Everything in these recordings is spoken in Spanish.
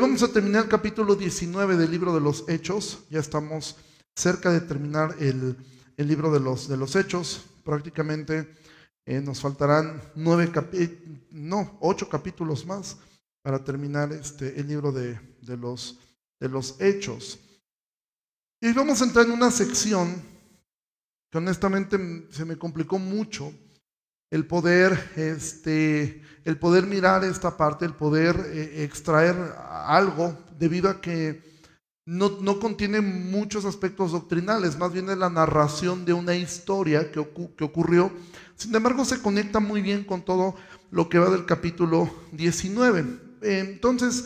Hoy vamos a terminar el capítulo 19 del libro de los Hechos. Ya estamos cerca de terminar el, libro de los, Hechos. Prácticamente eh, nos faltarán nueve no, ocho capítulos más para terminar este, el libro de los Hechos. Y vamos a entrar en una sección que honestamente se me complicó mucho el poder, este, el poder mirar esta parte, el poder eh, extraer algo, debido a que no, no, contiene muchos aspectos doctrinales, más bien es la narración de una historia que, que ocurrió. Sin embargo, se conecta muy bien con todo lo que va del capítulo 19. Entonces,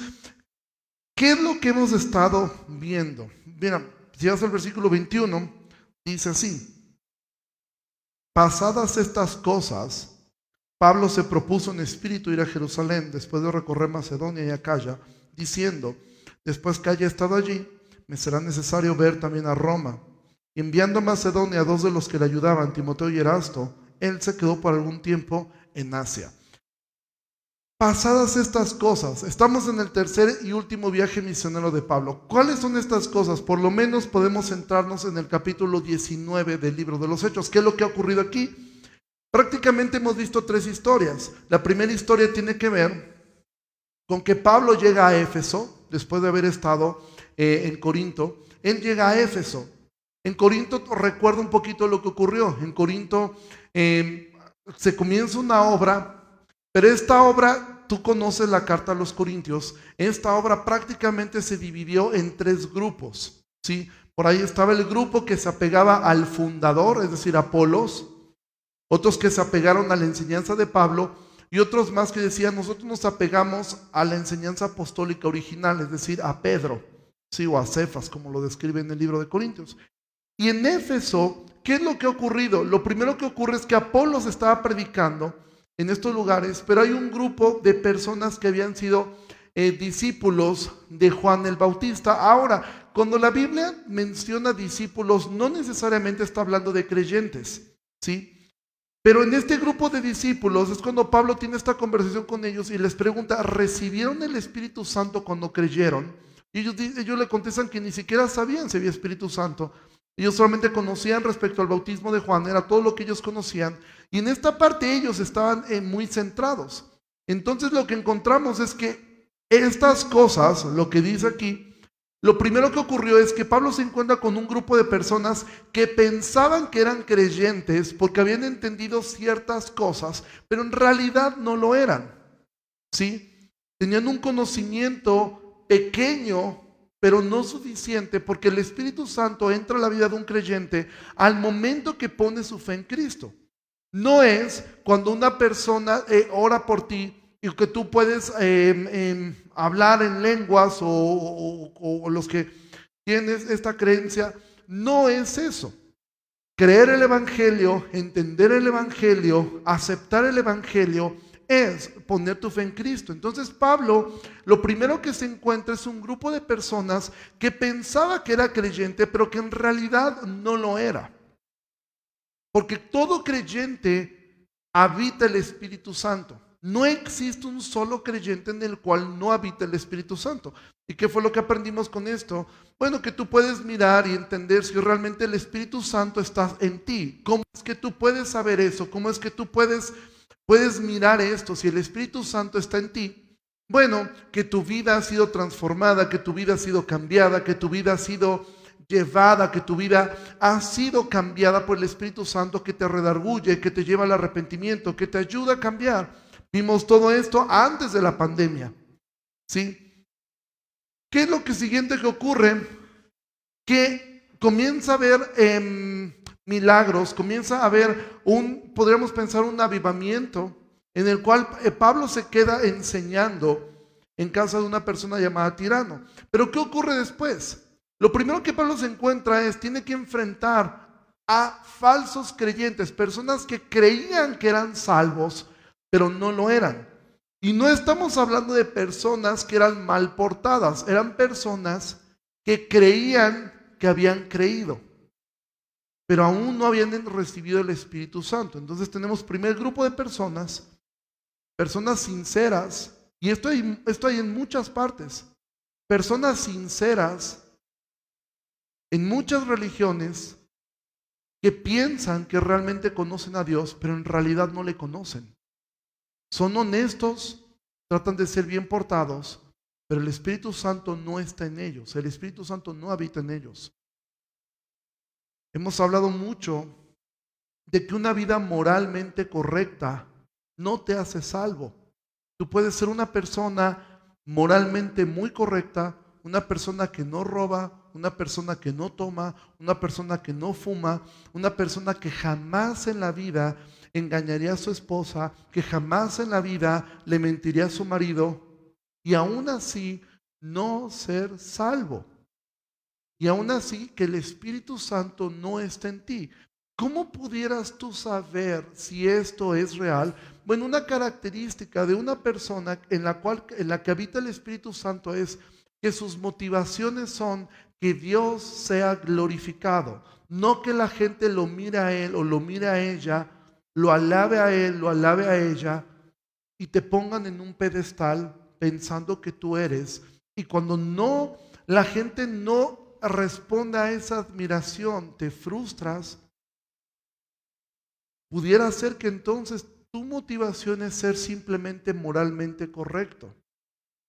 ¿qué es lo que hemos estado viendo? Mira, si vas al versículo 21, dice así. Pasadas estas cosas, Pablo se propuso en espíritu ir a Jerusalén después de recorrer Macedonia y Acaya, diciendo, después que haya estado allí, me será necesario ver también a Roma. Enviando a Macedonia a dos de los que le ayudaban, Timoteo y Erasto, él se quedó por algún tiempo en Asia. Pasadas estas cosas, estamos en el tercer y último viaje misionero de Pablo. ¿Cuáles son estas cosas? Por lo menos podemos centrarnos en el capítulo 19 del libro de los Hechos. ¿Qué es lo que ha ocurrido aquí? Prácticamente hemos visto tres historias. La primera historia tiene que ver con que Pablo llega a Éfeso, después de haber estado eh, en Corinto. Él llega a Éfeso. En Corinto recuerda un poquito lo que ocurrió. En Corinto eh, se comienza una obra pero esta obra, tú conoces la carta a los Corintios, esta obra prácticamente se dividió en tres grupos. ¿sí? Por ahí estaba el grupo que se apegaba al fundador, es decir, Apolos, otros que se apegaron a la enseñanza de Pablo y otros más que decían, nosotros nos apegamos a la enseñanza apostólica original, es decir, a Pedro, ¿sí? o a Cefas, como lo describe en el libro de Corintios. Y en Éfeso, ¿qué es lo que ha ocurrido? Lo primero que ocurre es que Apolos estaba predicando en estos lugares, pero hay un grupo de personas que habían sido eh, discípulos de Juan el Bautista. Ahora, cuando la Biblia menciona discípulos, no necesariamente está hablando de creyentes, ¿sí? Pero en este grupo de discípulos es cuando Pablo tiene esta conversación con ellos y les pregunta, ¿recibieron el Espíritu Santo cuando creyeron? Y ellos, ellos le contestan que ni siquiera sabían si había Espíritu Santo. Ellos solamente conocían respecto al bautismo de Juan, era todo lo que ellos conocían. Y en esta parte ellos estaban eh, muy centrados. Entonces lo que encontramos es que estas cosas, lo que dice aquí, lo primero que ocurrió es que Pablo se encuentra con un grupo de personas que pensaban que eran creyentes porque habían entendido ciertas cosas, pero en realidad no lo eran. ¿Sí? Tenían un conocimiento pequeño pero no suficiente porque el Espíritu Santo entra a la vida de un creyente al momento que pone su fe en Cristo. No es cuando una persona eh, ora por ti y que tú puedes em, em, hablar en lenguas o, los que tienes esta creencia. No es eso. Creer el Evangelio, entender el Evangelio, aceptar el Evangelio es poner tu fe en Cristo. Entonces Pablo lo primero que se encuentra es un grupo de personas que pensaba que era creyente, pero que en realidad no lo era. Porque todo creyente habita el Espíritu Santo. No existe un solo creyente en el cual no habita el Espíritu Santo. ¿Y qué fue lo que aprendimos con esto? Bueno, que tú puedes mirar y entender si realmente el Espíritu Santo está en ti. ¿Cómo es que tú puedes saber eso? ¿Cómo es que tú puedes puedes mirar esto, si el Espíritu Santo está en ti, bueno, que tu vida ha sido transformada, que tu vida ha sido cambiada, que tu vida ha sido llevada, que tu vida ha sido cambiada por el Espíritu Santo que te redarguye, que te lleva al arrepentimiento, que te ayuda a cambiar. Vimos todo esto antes de la pandemia. ¿Sí? ¿Qué es lo que siguiente que ocurre? Que comienza a ver milagros, comienza a haber un, podríamos pensar, un avivamiento en el cual eh, Pablo se queda enseñando en casa de una persona llamada tirano. Pero ¿qué ocurre después? Lo primero que Pablo se encuentra es, tiene que enfrentar a falsos creyentes, personas que creían que eran salvos, pero no lo eran. Y no estamos hablando de personas que eran mal portadas, eran personas que creían que habían creído pero aún no habían recibido el Espíritu Santo. Entonces tenemos primer grupo de personas, personas sinceras, y esto hay, esto hay en muchas partes, personas sinceras en muchas religiones que piensan que realmente conocen a Dios, pero en realidad no le conocen. Son honestos, tratan de ser bien portados, pero el Espíritu Santo no está en ellos, el Espíritu Santo no habita en ellos. Hemos hablado mucho de que una vida moralmente correcta no te hace salvo. Tú puedes ser una persona moralmente muy correcta, una persona que no roba, una persona que no toma, una persona que no fuma, una persona que jamás en la vida engañaría a su esposa, que jamás en la vida le mentiría a su marido y aún así no ser salvo. Y aún así que el Espíritu Santo no está en ti. ¿Cómo pudieras tú saber si esto es real? Bueno, una característica de una persona en la cual en la que habita el Espíritu Santo es que sus motivaciones son que Dios sea glorificado, no que la gente lo mire a él o lo mire a ella, lo alabe a él, lo alabe a ella y te pongan en un pedestal pensando que tú eres. Y cuando no la gente no responde a esa admiración, te frustras. Pudiera ser que entonces tu motivación es ser simplemente moralmente correcto.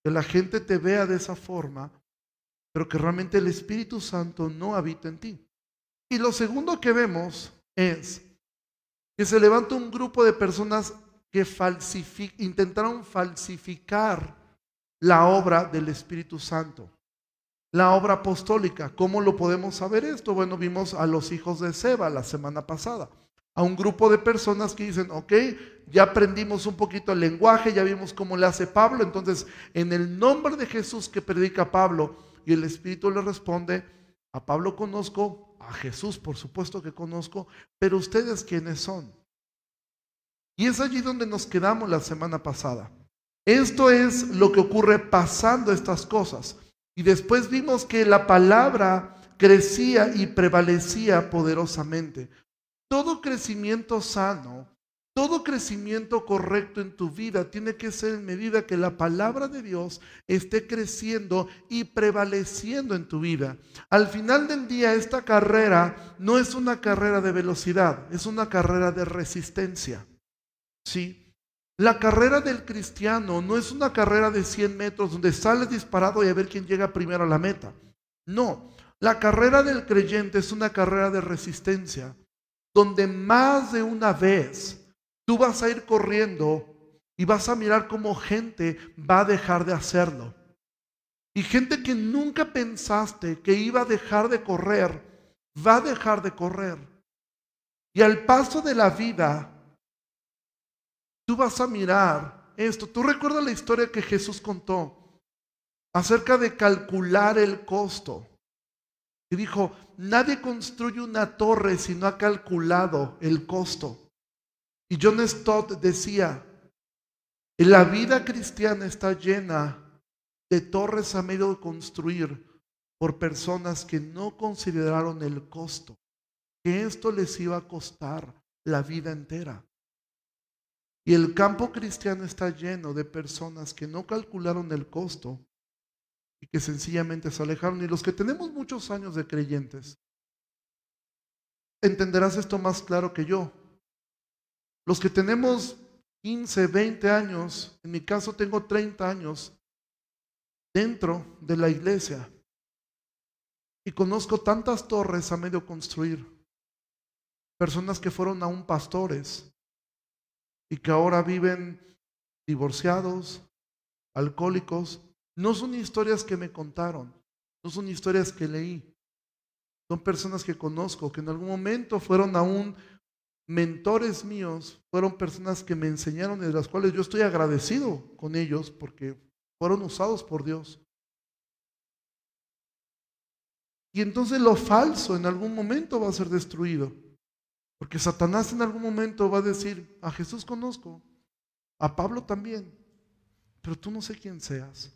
Que la gente te vea de esa forma, pero que realmente el Espíritu Santo no habita en ti. Y lo segundo que vemos es que se levanta un grupo de personas que intentaron falsificar la obra del Espíritu Santo, la obra apostólica. ¿Cómo lo podemos saber esto? Bueno, vimos a los hijos de Seba la semana pasada a un grupo de personas que dicen, ok, ya aprendimos un poquito el lenguaje, ya vimos cómo le hace Pablo, entonces en el nombre de Jesús que predica Pablo, y el Espíritu le responde, a Pablo conozco, a Jesús por supuesto que conozco, pero ustedes quiénes son. Y es allí donde nos quedamos la semana pasada. Esto es lo que ocurre pasando estas cosas. Y después vimos que la palabra crecía y prevalecía poderosamente. Todo crecimiento sano, todo crecimiento correcto en tu vida tiene que ser en medida que la palabra de Dios esté creciendo y prevaleciendo en tu vida. Al final del día, esta carrera no es una carrera de velocidad, es una carrera de resistencia. ¿Sí? La carrera del cristiano no es una carrera de 100 metros donde sales disparado y a ver quién llega primero a la meta. No, la carrera del creyente es una carrera de resistencia donde más de una vez tú vas a ir corriendo y vas a mirar cómo gente va a dejar de hacerlo. Y gente que nunca pensaste que iba a dejar de correr, va a dejar de correr. Y al paso de la vida, tú vas a mirar esto. Tú recuerdas la historia que Jesús contó acerca de calcular el costo. Y dijo, nadie construye una torre si no ha calculado el costo. Y John Stott decía, la vida cristiana está llena de torres a medio construir por personas que no consideraron el costo, que esto les iba a costar la vida entera. Y el campo cristiano está lleno de personas que no calcularon el costo y que sencillamente se alejaron. Y los que tenemos muchos años de creyentes, entenderás esto más claro que yo. Los que tenemos 15, 20 años, en mi caso tengo 30 años dentro de la iglesia y conozco tantas torres a medio construir, personas que fueron aún pastores y que ahora viven divorciados, alcohólicos, no son historias que me contaron, no son historias que leí. Son personas que conozco, que en algún momento fueron aún mentores míos, fueron personas que me enseñaron y de las cuales yo estoy agradecido con ellos porque fueron usados por Dios. Y entonces lo falso en algún momento va a ser destruido. Porque Satanás en algún momento va a decir, a Jesús conozco, a Pablo también, pero tú no sé quién seas.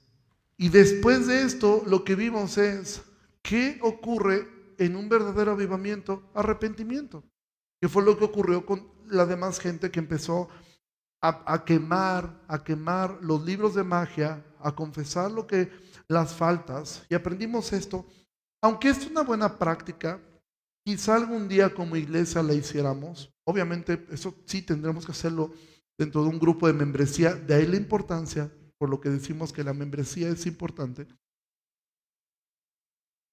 Y después de esto, lo que vimos es, ¿qué ocurre en un verdadero avivamiento? Arrepentimiento. Que fue lo que ocurrió con la demás gente que empezó a, quemar, a quemar los libros de magia, a confesar lo que las faltas y aprendimos esto. Aunque es una buena práctica, quizá algún día como iglesia la hiciéramos. Obviamente eso sí tendremos que hacerlo dentro de un grupo de membresía. De ahí la importancia, por lo que decimos que la membresía es importante.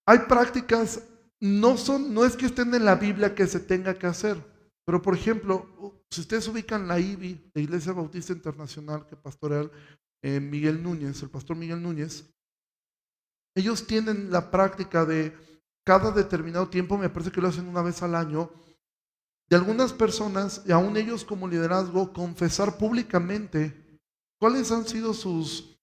Hay prácticas, no, son, no es que estén en la Biblia que se tenga que hacer, pero por ejemplo, si ustedes ubican la IBI, la Iglesia Bautista Internacional que pastorea eh, Miguel Núñez, el pastor Miguel Núñez, ellos tienen la práctica de cada determinado tiempo, me parece que lo hacen una vez al año, de algunas personas, y aún ellos como liderazgo, confesar públicamente cuáles han sido sus,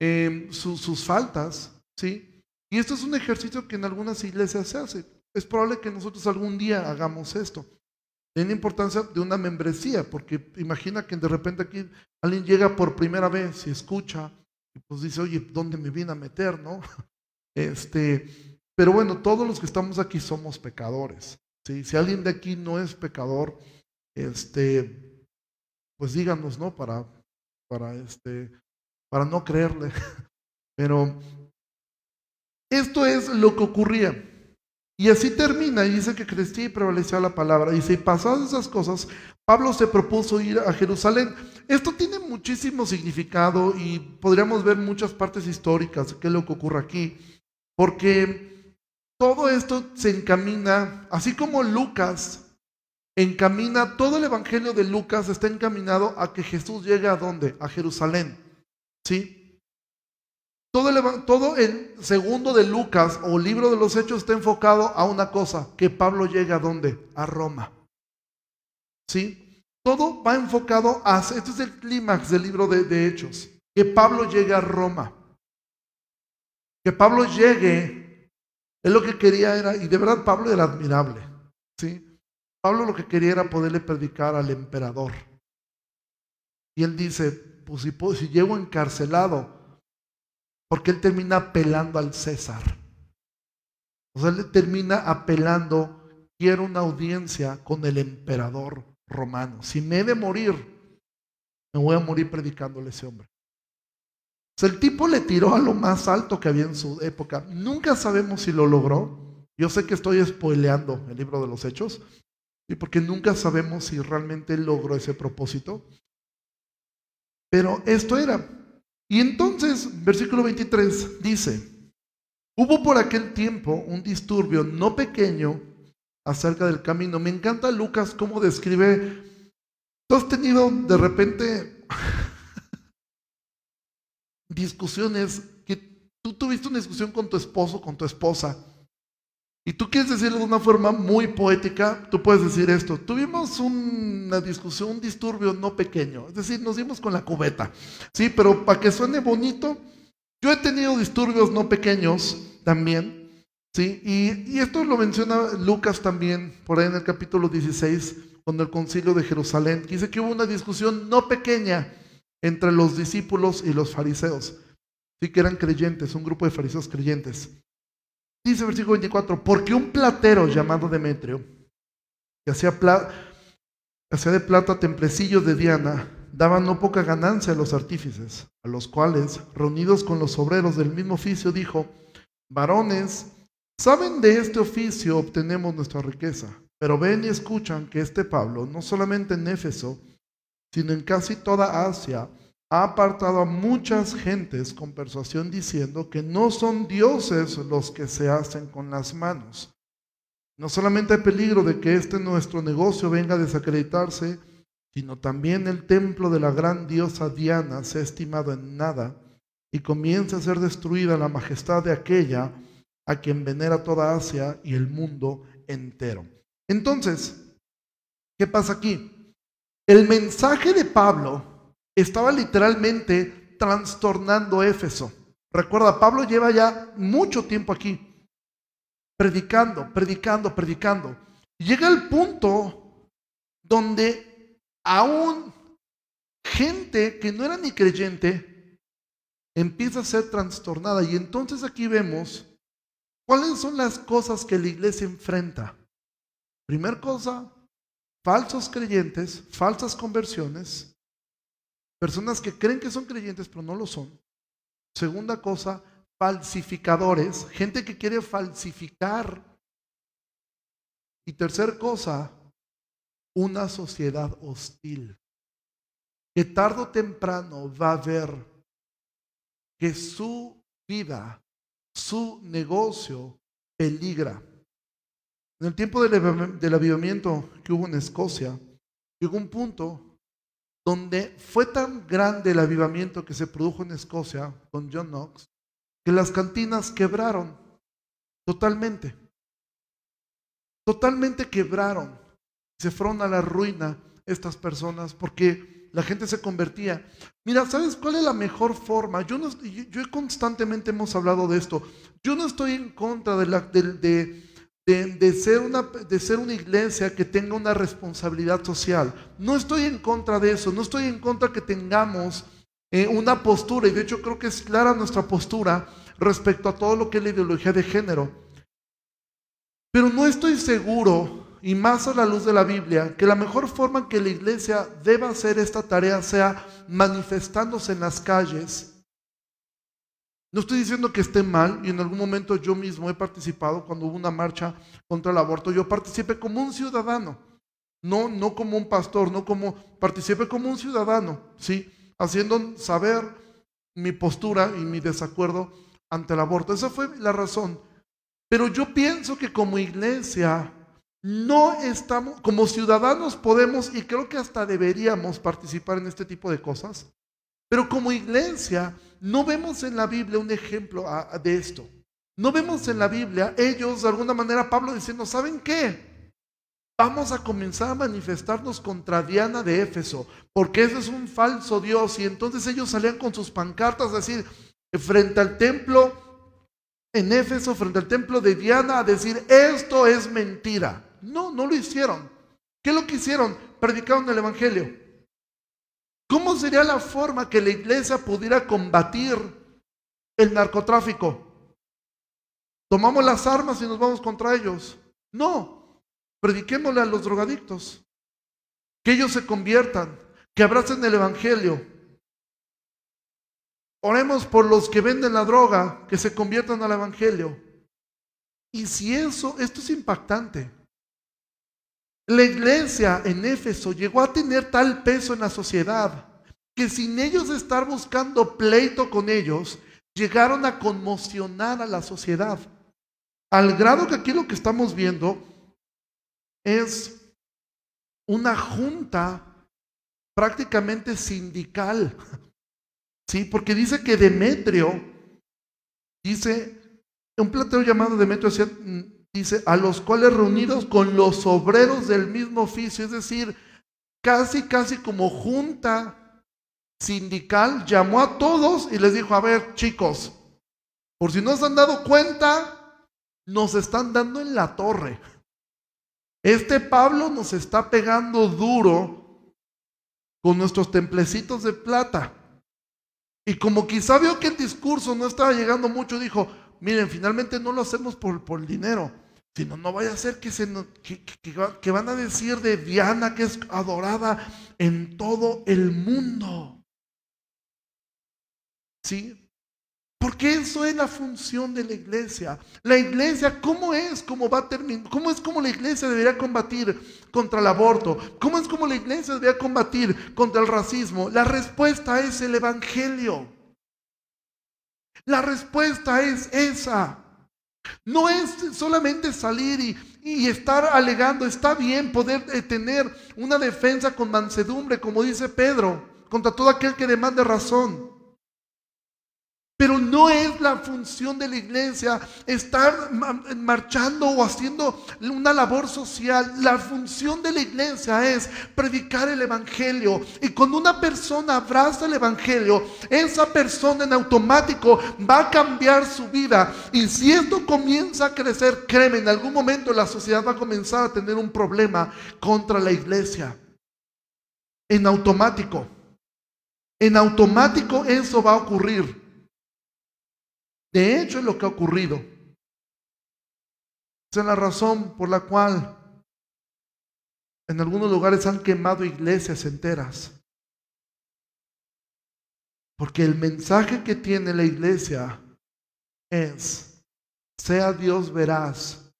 eh, sus faltas, ¿sí? Y esto es un ejercicio que en algunas iglesias se hace. Es probable que nosotros algún día hagamos esto. Tiene importancia de una membresía, porque imagina que de repente aquí alguien llega por primera vez y escucha, y pues dice, oye, ¿dónde me vine a meter, no? Este, pero bueno, todos los que estamos aquí somos pecadores. ¿sí? Si alguien de aquí no es pecador, este, pues díganos, ¿no? Para, para, este, para no creerle. Pero esto es lo que ocurría. Y así termina, y dice que crecía y prevalecía la palabra. Y si pasadas esas cosas, Pablo se propuso ir a Jerusalén. Esto tiene muchísimo significado y podríamos ver muchas partes históricas qué es lo que ocurre aquí. Porque todo esto se encamina, así como Lucas encamina, todo el evangelio de Lucas está encaminado a que Jesús llegue a dónde? A Jerusalén. ¿Sí? Todo el, segundo de Lucas o libro de los Hechos está enfocado a una cosa, que Pablo llega a dónde? A Roma. ¿Sí? Todo va enfocado a, este es el clímax del libro de, Hechos, que Pablo llegue a Roma. Que Pablo llegue, él lo que quería era, y de verdad Pablo era admirable, ¿sí? Pablo lo que quería era poderle predicar al emperador. Y él dice, pues si, si llego encarcelado, porque él termina apelando al César. O sea, él termina apelando, quiero una audiencia con el emperador romano. Si me he de morir, me voy a morir predicándole a ese hombre. O sea, el tipo le tiró a lo más alto que había en su época. Nunca sabemos si lo logró. Yo sé que estoy spoileando el libro de los hechos, y porque nunca sabemos si realmente logró ese propósito. Pero esto era, y entonces, versículo 23 dice, hubo por aquel tiempo un disturbio no pequeño acerca del camino. Me encanta Lucas cómo describe, tú has tenido de repente discusiones, que tú tuviste una discusión con tu esposo, con tu esposa, y tú quieres decirlo de una forma muy poética, tú puedes decir esto. Tuvimos una discusión, un disturbio no pequeño, es decir, nos dimos con la cubeta. Sí, pero para que suene bonito, yo he tenido disturbios no pequeños también. Sí, y, esto lo menciona Lucas también, por ahí en el capítulo 16, con el concilio de Jerusalén, dice que hubo una discusión no pequeña entre los discípulos y los fariseos. Sí, que eran creyentes, un grupo de fariseos creyentes. Dice versículo 24, porque un platero llamado Demetrio, que hacía, hacía de plata templecillos de Diana, daba no poca ganancia a los artífices, a los cuales, reunidos con los obreros del mismo oficio, dijo, varones, saben de este oficio obtenemos nuestra riqueza, pero ven y escuchan que este Pablo, no solamente en Éfeso, sino en casi toda Asia, ha apartado a muchas gentes con persuasión diciendo que no son dioses los que se hacen con las manos. No solamente hay peligro de que este nuestro negocio venga a desacreditarse, sino también el templo de la gran diosa Diana se ha estimado en nada y comienza a ser destruida la majestad de aquella a quien venera toda Asia y el mundo entero. Entonces, ¿qué pasa aquí? El mensaje de Pablo estaba literalmente trastornando Éfeso. Recuerda, Pablo lleva ya mucho tiempo aquí, predicando, predicando, predicando. Llega el punto donde aún gente que no era ni creyente empieza a ser trastornada. Y entonces aquí vemos cuáles son las cosas que la iglesia enfrenta. Primer cosa, falsos creyentes, falsas conversiones. Personas que creen que son creyentes pero no lo son. Segunda cosa, falsificadores, gente que quiere falsificar. Y tercer cosa, una sociedad hostil, que tarde o temprano va a ver que su vida, su negocio peligra. En el tiempo del, del avivamiento que hubo en Escocia, llegó un punto donde fue tan grande el avivamiento que se produjo en Escocia con John Knox, que las cantinas quebraron totalmente. Totalmente quebraron. Se fueron a la ruina estas personas porque la gente se convertía. Mira, ¿sabes cuál es la mejor forma? Yo, no, constantemente hemos hablado de esto. Yo no estoy en contra de, la, de, ser una, de ser una iglesia que tenga una responsabilidad social. No estoy en contra de eso, no estoy en contra que tengamos eh, una postura, y de hecho creo que es clara nuestra postura respecto a todo lo que es la ideología de género. Pero no estoy seguro, y más a la luz de la Biblia, que la mejor forma en que la iglesia deba hacer esta tarea sea manifestándose en las calles no estoy diciendo que esté mal y en algún momento yo mismo he participado cuando hubo una marcha contra el aborto. Yo participé como un ciudadano, no, no como un pastor, no como participé como un ciudadano, sí, haciendo saber mi postura y mi desacuerdo ante el aborto. Esa fue la razón. Pero yo pienso que como iglesia no estamos, como ciudadanos podemos y creo que hasta deberíamos participar en este tipo de cosas. Pero como iglesia no vemos en la Biblia un ejemplo de esto. No vemos en la Biblia ellos, de alguna manera, Pablo diciendo, ¿saben qué? Vamos a comenzar a manifestarnos contra Diana de Éfeso, porque ese es un falso Dios. Y entonces ellos salían con sus pancartas, a decir, frente al templo en Éfeso, frente al templo de Diana, a decir, esto es mentira. No, no lo hicieron. ¿Qué es lo que hicieron? Predicaron el Evangelio. ¿Cómo sería la forma que la iglesia pudiera combatir el narcotráfico? ¿Tomamos las armas y nos vamos contra ellos? No, prediquémosle a los drogadictos, que ellos se conviertan, que abracen el Evangelio. Oremos por los que venden la droga, que se conviertan al Evangelio. Y si eso, esto es impactante. La iglesia en Éfeso llegó a tener tal peso en la sociedad que sin ellos estar buscando pleito con ellos, llegaron a conmocionar a la sociedad. Al grado que aquí lo que estamos viendo es una junta prácticamente sindical. Sí, porque dice que Demetrio, dice, un platero llamado Demetrio dice, a los cuales reunidos con los obreros del mismo oficio, es decir, casi, casi como junta sindical, llamó a todos y les dijo, a ver, chicos, por si no se han dado cuenta, nos están dando en la torre. Este Pablo nos está pegando duro con nuestros templecitos de plata. Y como quizá vio que el discurso no estaba llegando mucho, dijo, miren, finalmente no lo hacemos por, por el dinero, Sino no vaya a ser que, se, que, van a decir de Diana que es adorada en todo el mundo. ¿Sí? Porque eso es la función de la iglesia. La iglesia, ¿cómo es? ¿Cómo va a terminar? ¿Cómo es como la iglesia debería combatir contra el aborto? ¿Cómo es como la iglesia debería combatir contra el racismo? La respuesta es el Evangelio. La respuesta es esa. No es solamente salir y, estar alegando, está bien poder eh, tener una defensa con mansedumbre, como dice Pedro, contra todo aquel que demande razón. Pero no es la función de la iglesia estar marchando o haciendo una labor social. La función de la iglesia es predicar el Evangelio. Y cuando una persona abraza el Evangelio, esa persona en automático va a cambiar su vida. Y si esto comienza a crecer, créeme, en algún momento la sociedad va a comenzar a tener un problema contra la iglesia. En automático. En automático eso va a ocurrir. De hecho, es lo que ha ocurrido. Esa es la razón por la cual en algunos lugares han quemado iglesias enteras. Porque el mensaje que tiene la iglesia es, sea Dios veraz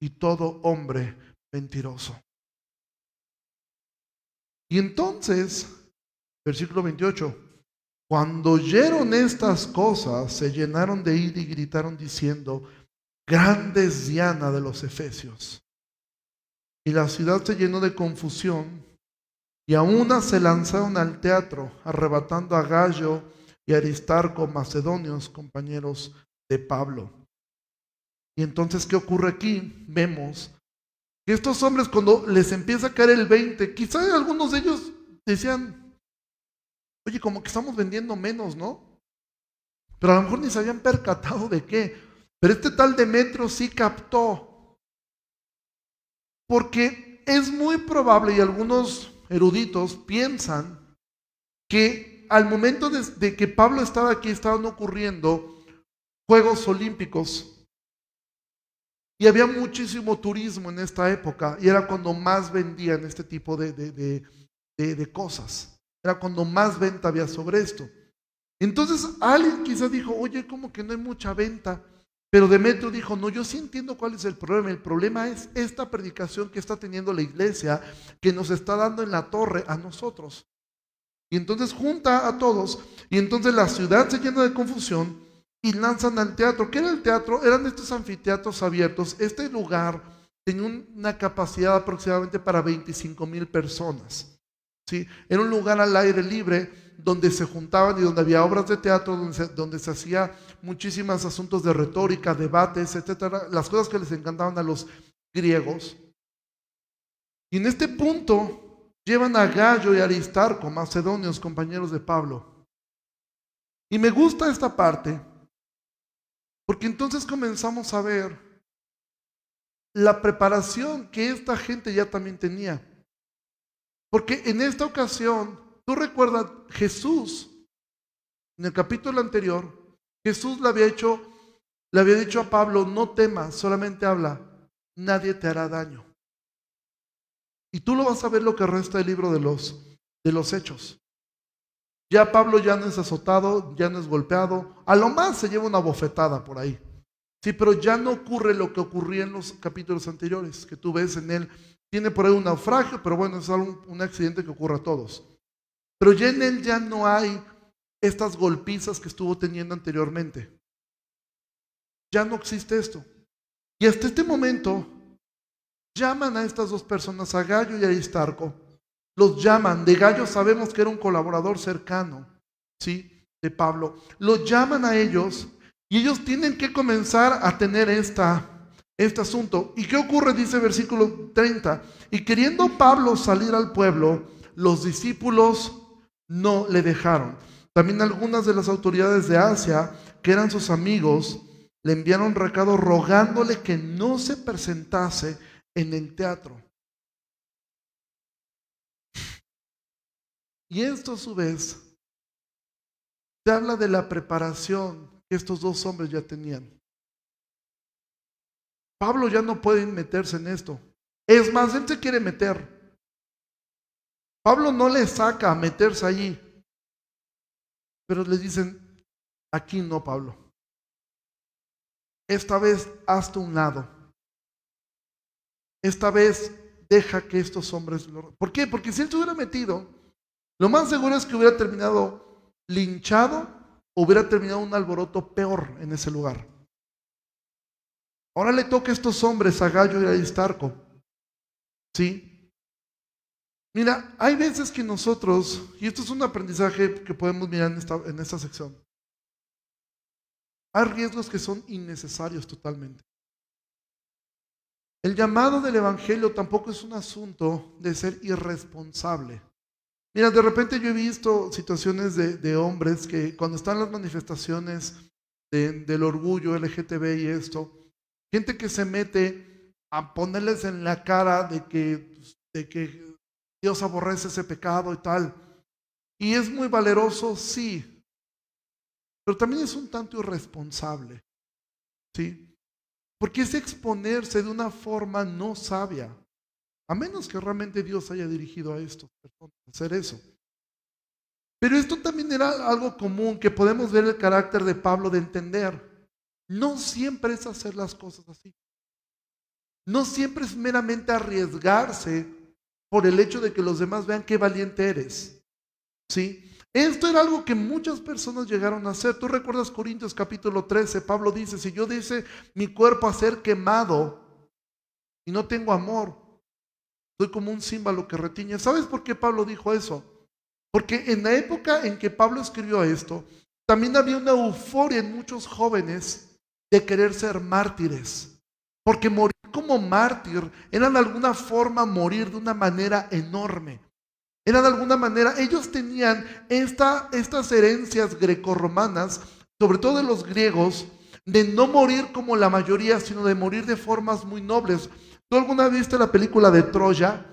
y todo hombre mentiroso. Y entonces, versículo 28, cuando oyeron estas cosas, se llenaron de ira y gritaron diciendo, grande es Diana de los Efesios. Y la ciudad se llenó de confusión y a una se lanzaron al teatro, arrebatando a Gallo y Aristarco, macedonios, compañeros de Pablo. Y entonces, ¿qué ocurre aquí? Vemos que estos hombres cuando les empieza a caer el 20, quizá algunos de ellos decían, oye, como que estamos vendiendo menos, ¿no? Pero a lo mejor ni se habían percatado de qué. Pero este tal Demetrio sí captó. Porque es muy probable, y algunos eruditos piensan, que al momento de, de que Pablo estaba aquí estaban ocurriendo Juegos Olímpicos y había muchísimo turismo en esta época y era cuando más vendían este tipo de, de, cosas. Era cuando más venta había sobre esto. Entonces alguien quizás dijo, oye, como que no hay mucha venta. Pero Demetrio dijo, no, yo sí entiendo cuál es el problema. El problema es esta predicación que está teniendo la iglesia, que nos está dando en la torre a nosotros. Y entonces junta a todos, y entonces la ciudad se llena de confusión, y lanzan al teatro. ¿Qué era el teatro? Eran estos anfiteatros abiertos. Este lugar tenía una capacidad aproximadamente para 25 mil personas. ¿Sí? Era un lugar al aire libre donde se juntaban y donde había obras de teatro, donde se, donde se hacía muchísimos asuntos de retórica, debates, etcétera, las cosas que les encantaban a los griegos. Y en este punto llevan a Gallo y Aristarco, macedonios, compañeros de Pablo. Y me gusta esta parte porque entonces comenzamos a ver la preparación que esta gente ya también tenía. Porque en esta ocasión, tú recuerdas, Jesús, en el capítulo anterior, Jesús le había hecho, le había dicho a Pablo, no temas, solamente habla, nadie te hará daño. Y tú lo vas a ver lo que resta del libro de los, de los hechos. Ya Pablo ya no es azotado, ya no es golpeado, a lo más se lleva una bofetada por ahí. Sí, pero ya no ocurre lo que ocurría en los capítulos anteriores, que tú ves en él. Tiene por ahí un naufragio, pero bueno, es un, un accidente que ocurre a todos. Pero ya en él ya no hay estas golpizas que estuvo teniendo anteriormente. Ya no existe esto. Y hasta este momento llaman a estas dos personas, a Gallo y a Aristarco, los llaman, de Gallo sabemos que era un colaborador cercano, ¿sí? De Pablo. Los llaman a ellos y ellos tienen que comenzar a tener esta, este asunto. ¿Y qué ocurre? Dice versículo 30. Y queriendo Pablo salir al pueblo, los discípulos no le dejaron. También algunas de las autoridades de Asia, que eran sus amigos, le enviaron recado rogándole que no se presentase en el teatro. Y esto a su vez te habla de la preparación que estos dos hombres ya tenían. Pablo ya no puede meterse en esto. Es más, él se quiere meter. Pablo no le saca a meterse allí. Pero le dicen, aquí no, Pablo. Esta vez hazte un lado. Esta vez deja que estos hombres lo... ¿Por qué? Porque si él se hubiera metido, lo más seguro es que hubiera terminado linchado o hubiera terminado un alboroto peor en ese lugar. Ahora le toca a estos hombres, a Gallo y a Aristarco. ¿Sí? Mira, hay veces que nosotros, y esto es un aprendizaje que podemos mirar en esta, en esta sección, hay riesgos que son innecesarios totalmente. El llamado del Evangelio tampoco es un asunto de ser irresponsable. Mira, de repente yo he visto situaciones de, hombres que cuando están las manifestaciones del orgullo LGTB y esto, gente que se mete a ponerles en la cara de que, de que Dios aborrece ese pecado y tal. Y es muy valeroso, sí, pero también es un tanto irresponsable, ¿sí? Porque es exponerse de una forma no sabia. A menos que realmente Dios haya dirigido a estos personas hacer eso. Pero esto también era algo común que podemos ver el carácter de Pablo de entender. No siempre es hacer las cosas así. No siempre es meramente arriesgarse por el hecho de que los demás vean qué valiente eres. ¿Sí? Esto era algo que muchas personas llegaron a hacer. Tú recuerdas Corintios capítulo 13, Pablo dice, si yo dice mi cuerpo a ser quemado y no tengo amor, soy como un símbolo que retiñe. ¿Sabes por qué Pablo dijo eso? Porque en la época en que Pablo escribió esto, también había una euforia en muchos jóvenes de querer ser mártires. Porque morir como mártir era de alguna forma morir de una manera enorme. Era de alguna manera, ellos tenían esta, estas herencias grecorromanas, sobre todo de los griegos, de no morir como la mayoría, sino de morir de formas muy nobles. ¿Tú alguna vez viste la película de Troya?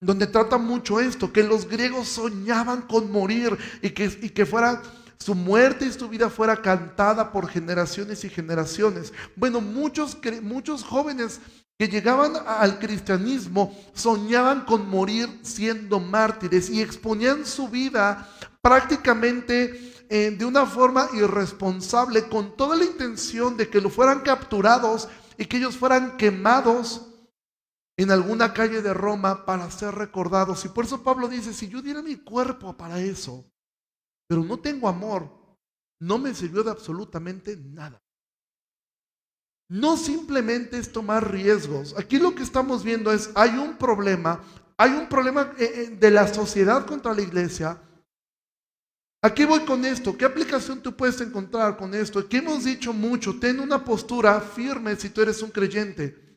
Donde trata mucho esto, que los griegos soñaban con morir y que, y que fuera su muerte y su vida fuera cantada por generaciones y generaciones. Bueno, muchos, muchos jóvenes que llegaban al cristianismo soñaban con morir siendo mártires y exponían su vida prácticamente eh, de una forma irresponsable con toda la intención de que lo fueran capturados y que ellos fueran quemados en alguna calle de Roma para ser recordados. Y por eso Pablo dice, si yo diera mi cuerpo para eso, pero no tengo amor, no me sirvió de absolutamente nada. No simplemente es tomar riesgos. Aquí lo que estamos viendo es, hay un problema, hay un problema eh, eh, de la sociedad contra la iglesia. Aquí voy con esto. ¿Qué aplicación tú puedes encontrar con esto? Aquí hemos dicho mucho, ten una postura firme si tú eres un creyente.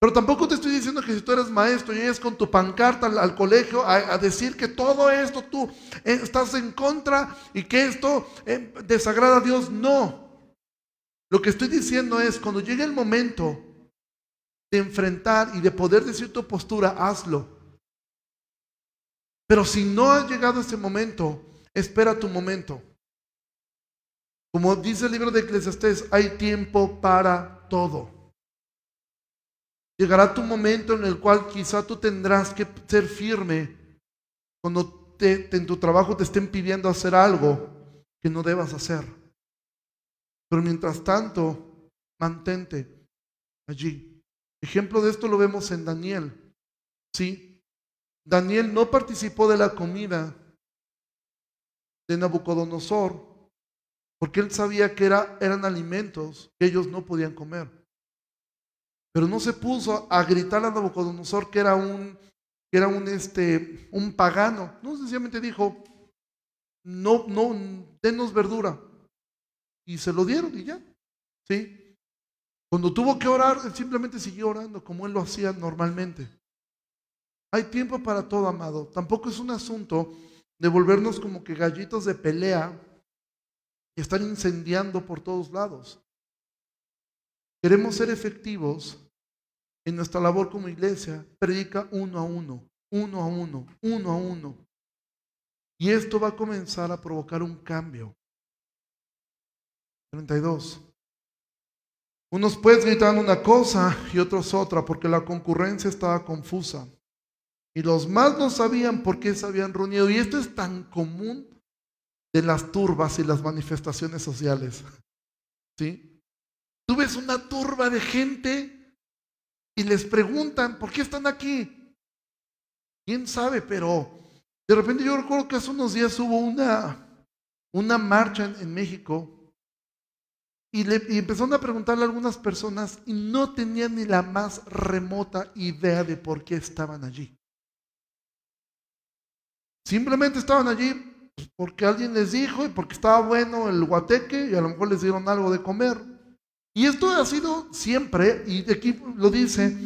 Pero tampoco te estoy diciendo que si tú eres maestro y llegas con tu pancarta al, colegio a, decir que todo esto tú eh, estás en contra y que esto eh, desagrada a Dios. No. Lo que estoy diciendo es, cuando llegue el momento de enfrentar y de poder decir tu postura, hazlo. Pero si no ha llegado ese momento, espera tu momento. Como dice el libro de Eclesiastés, hay tiempo para todo. Llegará tu momento en el cual quizá tú tendrás que ser firme cuando en tu trabajo te estén pidiendo hacer algo que no debas hacer. Pero mientras tanto, mantente allí. Ejemplo de esto lo vemos en Daniel. ¿Sí? Daniel no participó de la comida de Nabucodonosor porque él sabía que era, eran alimentos que ellos no podían comer. Pero no se puso a gritar a Nabucodonosor que era un, que era un, este, un pagano. No, sencillamente dijo, no, no, denos verdura. Y se lo dieron y ya. ¿Sí? Cuando tuvo que orar, él simplemente siguió orando como él lo hacía normalmente. Hay tiempo para todo, amado. Tampoco es un asunto de volvernos como que gallitos de pelea y estar incendiando por todos lados. Queremos ser efectivos en nuestra labor como iglesia, predica uno a uno, uno a uno, uno a uno. Y esto va a comenzar a provocar un cambio. 32. Unos pues gritaban una cosa y otros otra, porque la concurrencia estaba confusa. Y los más no sabían por qué se habían reunido. Y esto es tan común de las turbas y las manifestaciones sociales. ¿Sí? Tú ves una turba de gente y les preguntan, ¿por qué están aquí? ¿Quién sabe? Pero de repente yo recuerdo que hace unos días hubo una, una marcha en, México y, le, y empezaron a preguntarle a algunas personas y no tenían ni la más remota idea de por qué estaban allí. Simplemente estaban allí pues, porque alguien les dijo y porque estaba bueno el guateque y a lo mejor les dieron algo de comer. Y esto ha sido siempre, y aquí lo dice,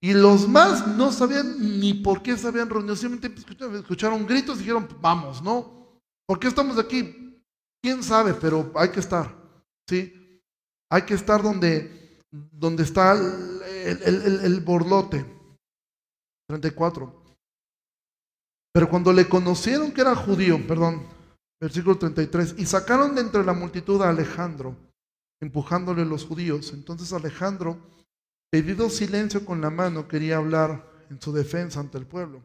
y los más no sabían ni por qué se habían reunido, simplemente escucharon gritos y dijeron, vamos, ¿no? ¿Por qué estamos aquí? ¿Quién sabe? Pero hay que estar, ¿sí? Hay que estar donde, donde está el, el, el borlote. 34. Pero cuando le conocieron que era judío, perdón, versículo 33, y sacaron de entre la multitud a Alejandro, empujándole los judíos. Entonces Alejandro, pedido silencio con la mano, quería hablar en su defensa ante el pueblo.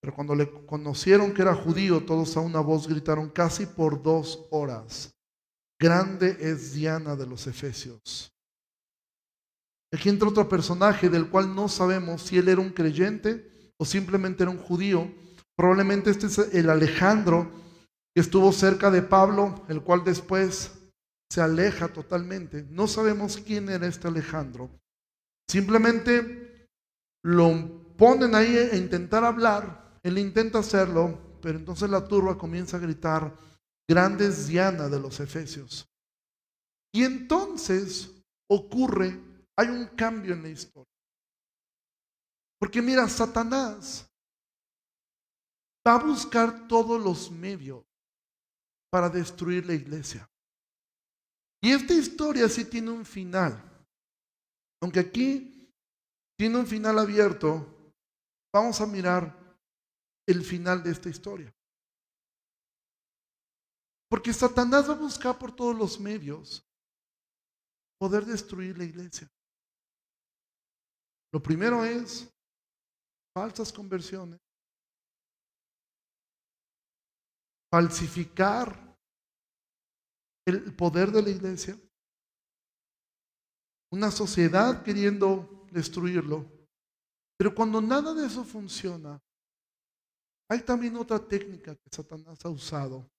Pero cuando le conocieron que era judío, todos a una voz gritaron casi por dos horas. grande es Diana de los Efesios. Aquí entra otro personaje del cual no sabemos si él era un creyente o simplemente era un judío. Probablemente este es el Alejandro que estuvo cerca de Pablo, el cual después se aleja totalmente. No sabemos quién era este Alejandro. Simplemente lo ponen ahí a intentar hablar, él intenta hacerlo, pero entonces la turba comienza a gritar, grandes Diana de los Efesios. Y entonces ocurre, hay un cambio en la historia. Porque mira, Satanás va a buscar todos los medios para destruir la iglesia. Y esta historia sí tiene un final. Aunque aquí tiene un final abierto, vamos a mirar el final de esta historia. Porque Satanás va a buscar por todos los medios poder destruir la iglesia. Lo primero es falsas conversiones, falsificar el poder de la iglesia, una sociedad queriendo destruirlo. Pero cuando nada de eso funciona, hay también otra técnica que Satanás ha usado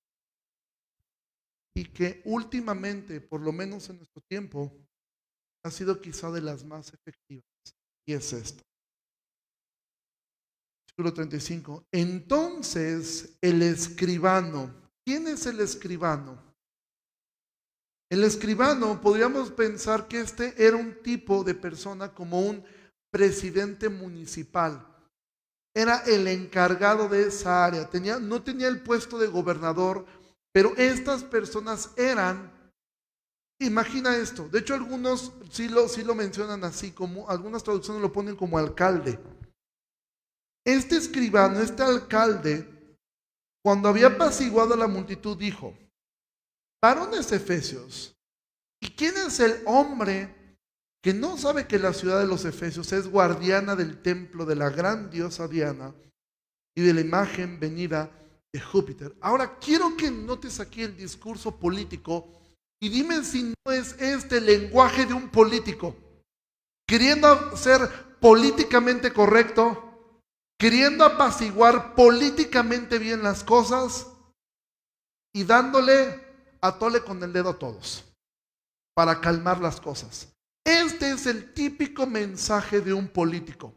y que últimamente, por lo menos en nuestro tiempo, ha sido quizá de las más efectivas. Y es esta. Versículo 35. Entonces el escribano, ¿quién es el escribano? El escribano, podríamos pensar que este era un tipo de persona como un presidente municipal. Era el encargado de esa área. Tenía, no tenía el puesto de gobernador, pero estas personas eran, imagina esto, de hecho algunos sí lo, sí lo mencionan así, como algunas traducciones lo ponen como alcalde. Este escribano, este alcalde, cuando había apaciguado a la multitud, dijo, varones efesios, ¿y quién es el hombre que no sabe que la ciudad de los efesios es guardiana del templo de la gran diosa Diana y de la imagen venida de Júpiter? Ahora quiero que notes aquí el discurso político y dime si no es este el lenguaje de un político, queriendo ser políticamente correcto, queriendo apaciguar políticamente bien las cosas y dándole atole con el dedo a todos para calmar las cosas. Este es el típico mensaje de un político.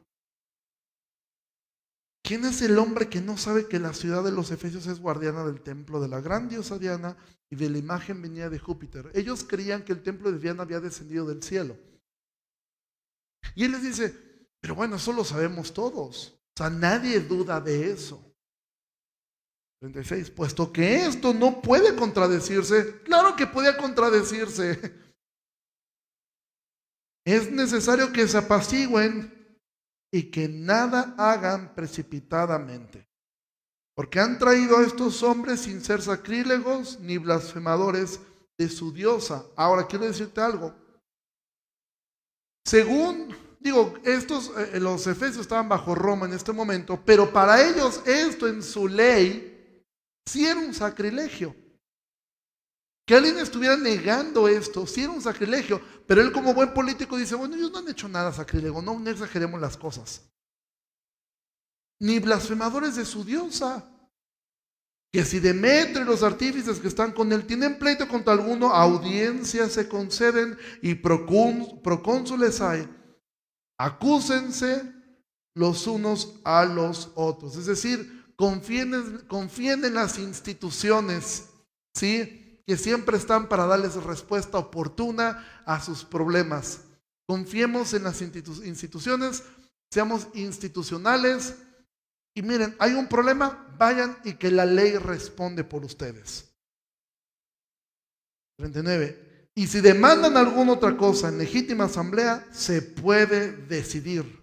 ¿Quién es el hombre que no sabe que la ciudad de los Efesios es guardiana del templo de la gran diosa Diana y de la imagen venida de Júpiter? Ellos creían que el templo de Diana había descendido del cielo. Y él les dice, pero bueno, eso lo sabemos todos. O sea, nadie duda de eso. 36. Puesto que esto no puede contradecirse, claro que puede contradecirse. Es necesario que se apacigüen y que nada hagan precipitadamente. Porque han traído a estos hombres sin ser sacrílegos ni blasfemadores de su diosa. Ahora quiero decirte algo. Según Digo, estos, eh, los efesios estaban bajo Roma en este momento, pero para ellos esto en su ley si era un sacrilegio. Que alguien estuviera negando esto, si era un sacrilegio, pero él como buen político dice, bueno, ellos no han hecho nada sacrilego, no, exageremos las cosas. Ni blasfemadores de su diosa. Que si Demetrio y los artífices que están con él tienen pleito contra alguno, audiencias se conceden y procónsules hay. Acúsense los unos a los otros. Es decir, confíen en, las instituciones, ¿sí? Que siempre están para darles respuesta oportuna a sus problemas. Confiemos en las instituciones, seamos institucionales. Y miren, hay un problema, vayan y que la ley responde por ustedes. 39. Y si demandan alguna otra cosa en legítima asamblea, se puede decidir.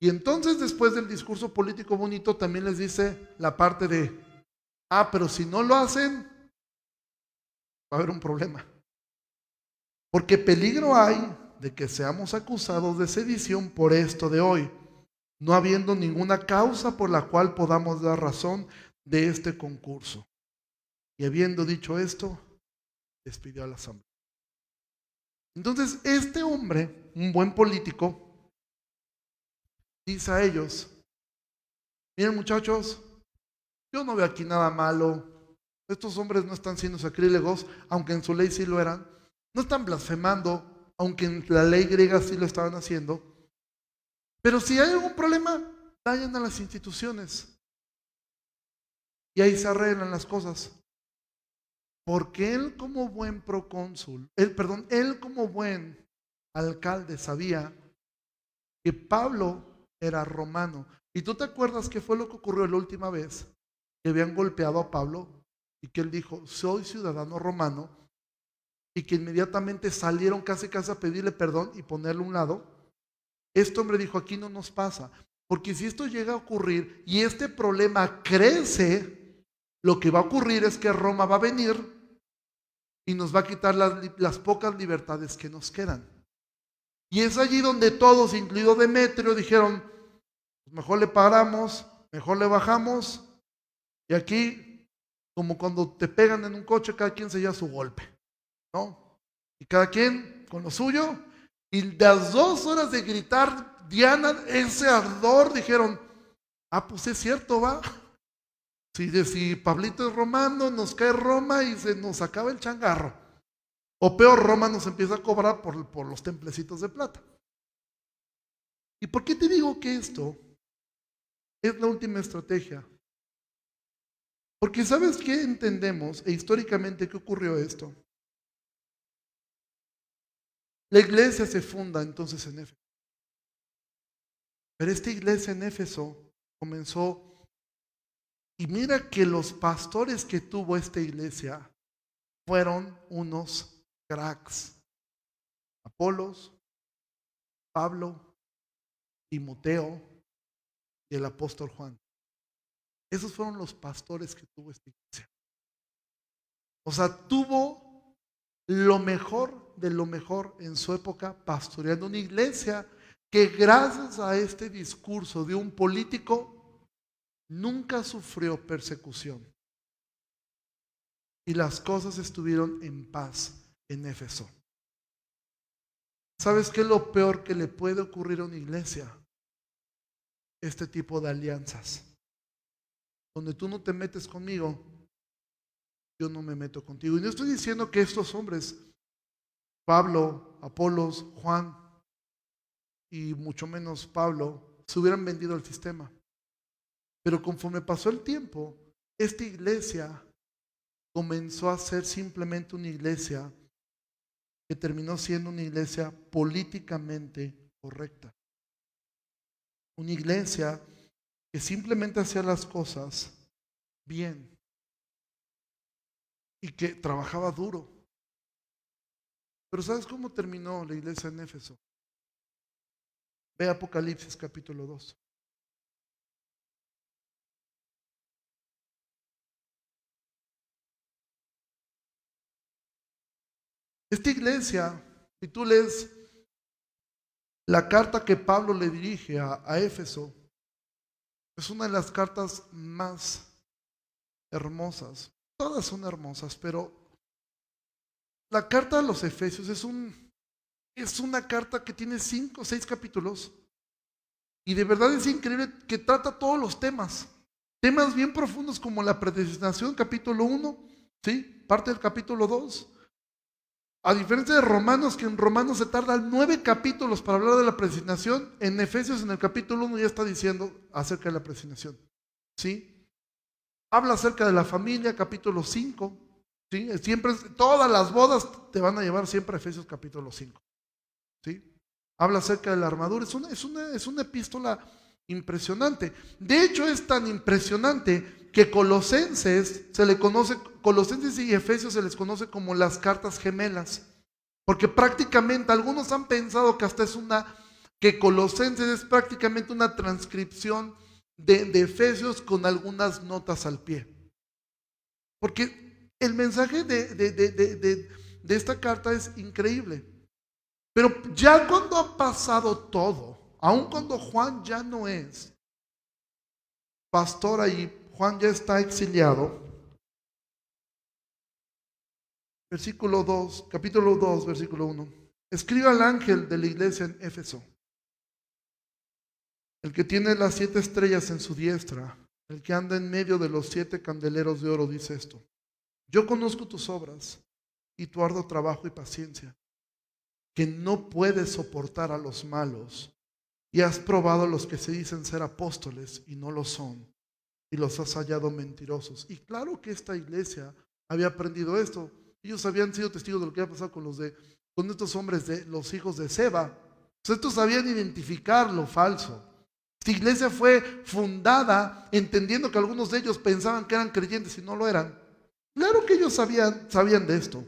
Y entonces después del discurso político bonito también les dice la parte de, ah, pero si no lo hacen, va a haber un problema. Porque peligro hay de que seamos acusados de sedición por esto de hoy, no habiendo ninguna causa por la cual podamos dar razón de este concurso. Y habiendo dicho esto, despidió a la asamblea. Entonces, este hombre, un buen político, dice a ellos, miren muchachos, yo no veo aquí nada malo, estos hombres no están siendo sacrílegos, aunque en su ley sí lo eran, no están blasfemando, aunque en la ley griega sí lo estaban haciendo, pero si hay algún problema, vayan a las instituciones. Y ahí se arreglan las cosas. Porque él como buen procónsul, él, perdón, él como buen alcalde sabía que Pablo era romano. ¿Y tú te acuerdas qué fue lo que ocurrió la última vez? Que habían golpeado a Pablo y que él dijo, soy ciudadano romano, y que inmediatamente salieron casi casi a pedirle perdón y ponerle un lado. Este hombre dijo, aquí no nos pasa, porque si esto llega a ocurrir y este problema crece, lo que va a ocurrir es que Roma va a venir y nos va a quitar las, pocas libertades que nos quedan. Y es allí donde todos, incluido Demetrio, dijeron, pues mejor le paramos, mejor le bajamos, y aquí, como cuando te pegan en un coche, cada quien se lleva su golpe, ¿no? Y cada quien con lo suyo, y las dos horas de gritar, Diana, ese ardor, dijeron, ah, pues es cierto, va. Si, si Pablito es romano, nos cae Roma y se nos acaba el changarro. O peor, Roma nos empieza a cobrar por, por los templecitos de plata. ¿Y por qué te digo que esto es la última estrategia? Porque ¿sabes qué entendemos e históricamente qué ocurrió esto? La iglesia se funda entonces en Éfeso. Pero esta iglesia en Éfeso comenzó y mira que los pastores que tuvo esta iglesia fueron unos cracks. Apolos, Pablo, Timoteo y el apóstol Juan. Esos fueron los pastores que tuvo esta iglesia. O sea, tuvo lo mejor de lo mejor en su época pastoreando una iglesia que gracias a este discurso de un político nunca sufrió persecución. Y las cosas estuvieron en paz en Éfeso. ¿Sabes qué es lo peor que le puede ocurrir a una iglesia? Este tipo de alianzas. Donde tú no te metes conmigo, yo no me meto contigo. Y no estoy diciendo que estos hombres, Pablo, Apolos, Juan y mucho menos Pablo, se hubieran vendido al sistema. Pero conforme pasó el tiempo, esta iglesia comenzó a ser simplemente una iglesia que terminó siendo una iglesia políticamente correcta. Una iglesia que simplemente hacía las cosas bien y que trabajaba duro. Pero ¿sabes cómo terminó la iglesia en Éfeso? Ve Apocalipsis capítulo 2. Esta iglesia, si tú lees la carta que Pablo le dirige a, Éfeso, es una de las cartas más hermosas. Todas son hermosas, pero la carta a los Efesios es, un, es una carta que tiene cinco o seis capítulos y de verdad es increíble que trata todos los temas. Temas bien profundos como la predestinación, capítulo 1, ¿sí? parte del capítulo 2 a diferencia de Romanos, que en Romanos se tardan nueve capítulos para hablar de la presentación, en Efesios en el capítulo 1 ya está diciendo acerca de la presentación. ¿Sí? Habla acerca de la familia, capítulo 5. ¿Sí? Siempre, todas las bodas te van a llevar siempre a Efesios capítulo 5. ¿Sí? Habla acerca de la armadura. Es una, es una, es una epístola impresionante. De hecho, es tan impresionante que Colosenses se le conoce, Colosenses y Efesios se les conoce como las cartas gemelas. Porque prácticamente algunos han pensado que hasta es una, que Colosenses es prácticamente una transcripción de, Efesios con algunas notas al pie. Porque el mensaje de, de esta carta es increíble. Pero ya cuando ha pasado todo, aun cuando Juan ya no es pastor ahí, Juan ya está exiliado, versículo 2, capítulo 2, versículo 1. Escribe al ángel de la iglesia en Éfeso, el que tiene las siete estrellas en su diestra, el que anda en medio de los siete candeleros de oro, dice esto. Yo conozco tus obras y tu arduo trabajo y paciencia, que no puedes soportar a los malos, y has probado a los que se dicen ser apóstoles y no lo son, y los has hallado mentirosos. Y claro que esta iglesia había aprendido esto. Ellos habían sido testigos de lo que había pasado con los de con estos hombres de los hijos de Seba. estos sabían identificar lo falso. Esta iglesia fue fundada entendiendo que algunos de ellos pensaban que eran creyentes y no lo eran. Claro que ellos sabían, sabían de esto.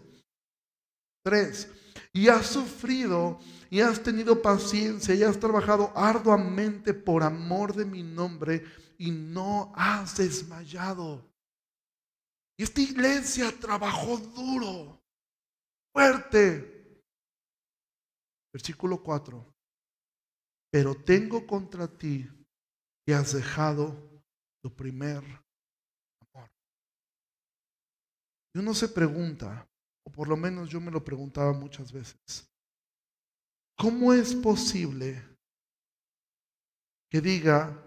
Tres, y has sufrido y has tenido paciencia y has trabajado arduamente por amor de mi nombre y no has desmayado. Y esta iglesia trabajó duro, fuerte. Versículo 4. Pero tengo contra ti que has dejado tu primer amor. Y uno se pregunta, o por lo menos yo me lo preguntaba muchas veces, ¿cómo es posible que diga,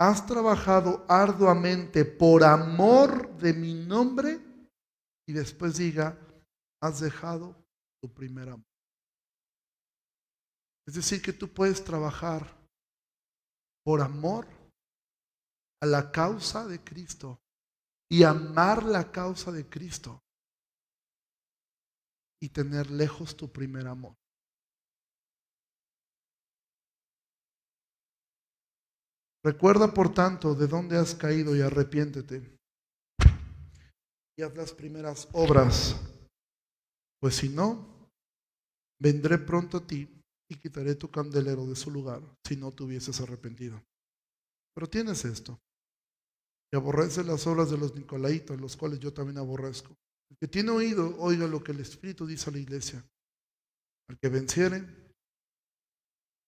has trabajado arduamente por amor de mi nombre y después diga, has dejado tu primer amor? Es decir, que tú puedes trabajar por amor a la causa de Cristo y amar la causa de Cristo y tener lejos tu primer amor. Recuerda, por tanto, de dónde has caído y arrepiéntete. Y haz las primeras obras, pues si no, vendré pronto a ti y quitaré tu candelero de su lugar si no te hubieses arrepentido. Pero tienes esto, que aborrece las obras de los Nicolaitas, los cuales yo también aborrezco. El que tiene oído, oiga lo que el Espíritu dice a la iglesia. Al que venciere,